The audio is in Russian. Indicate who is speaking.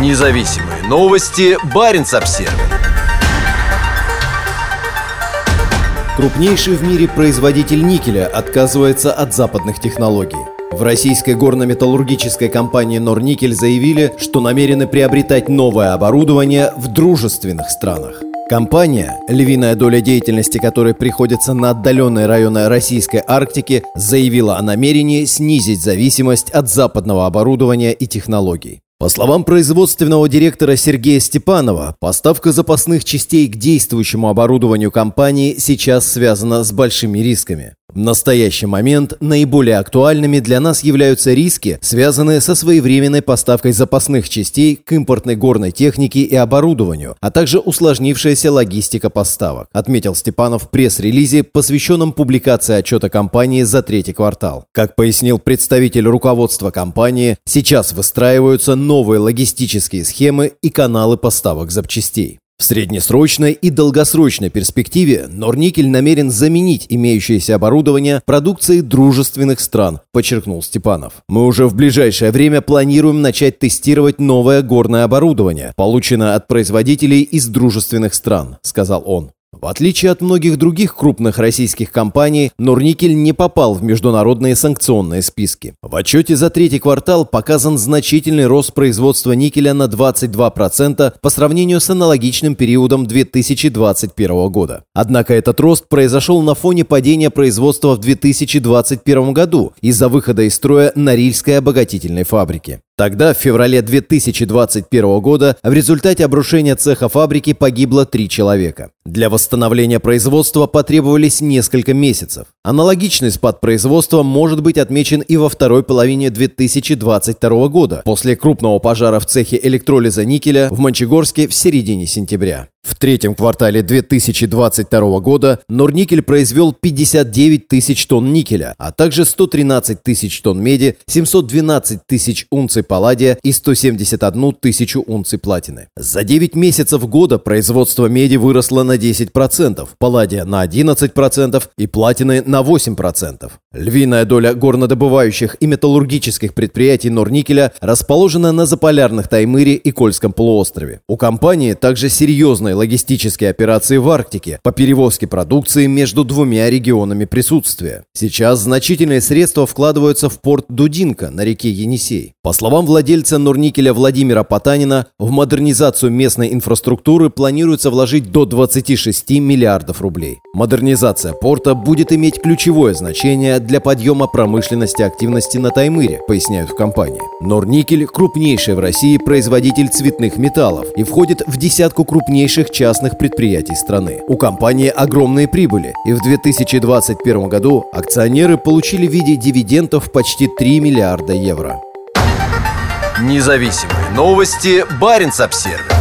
Speaker 1: Независимые новости. Барин обсерва
Speaker 2: Крупнейший в мире производитель никеля отказывается от западных технологий. В российской горно-металлургической компании «Норникель» заявили, что намерены приобретать новое оборудование в дружественных странах. Компания, львиная доля деятельности которой приходится на отдаленные районы российской Арктики, заявила о намерении снизить зависимость от западного оборудования и технологий. По словам производственного директора Сергея Степанова, поставка запасных частей к действующему оборудованию компании сейчас связана с большими рисками. В настоящий момент наиболее актуальными для нас являются риски, связанные со своевременной поставкой запасных частей к импортной горной технике и оборудованию, а также усложнившаяся логистика поставок, отметил Степанов в пресс-релизе, посвященном публикации отчета компании за третий квартал. Как пояснил представитель руководства компании, сейчас выстраиваются новые логистические схемы и каналы поставок запчастей. В среднесрочной и долгосрочной перспективе Норникель намерен заменить имеющееся оборудование продукцией дружественных стран, подчеркнул Степанов. Мы уже в ближайшее время планируем начать тестировать новое горное оборудование, полученное от производителей из дружественных стран, сказал он. В отличие от многих других крупных российских компаний, Норникель не попал в международные санкционные списки. В отчете за третий квартал показан значительный рост производства никеля на 22% по сравнению с аналогичным периодом 2021 года. Однако этот рост произошел на фоне падения производства в 2021 году из-за выхода из строя Норильской обогатительной фабрики. Тогда, в феврале 2021 года, в результате обрушения цеха фабрики погибло три человека. Для восстановления производства потребовались несколько месяцев. Аналогичный спад производства может быть отмечен и во второй половине 2022 года, после крупного пожара в цехе электролиза никеля в Мончегорске в середине сентября. В третьем квартале 2022 года Норникель произвел 59 тысяч тонн никеля, а также 113 тысяч тонн меди, 712 тысяч унций палладия и 171 тысячу унций платины. За 9 месяцев года производство меди выросло на 10%, палладия на 11% и платины на 8%. Львиная доля горнодобывающих и металлургических предприятий Норникеля расположена на заполярных Таймыре и Кольском полуострове. У компании также серьезные крупной логистической операции в Арктике по перевозке продукции между двумя регионами присутствия. Сейчас значительные средства вкладываются в порт Дудинка на реке Енисей. По словам владельца Норникеля Владимира Потанина, в модернизацию местной инфраструктуры планируется вложить до 26 миллиардов рублей. Модернизация порта будет иметь ключевое значение для подъема промышленности активности на Таймыре, поясняют в компании. Норникель – крупнейший в России производитель цветных металлов и входит в десятку крупнейших крупнейших частных предприятий страны. У компании огромные прибыли, и в 2021 году акционеры получили в виде дивидендов почти 3 миллиарда евро.
Speaker 1: Независимые новости. Барин обсервис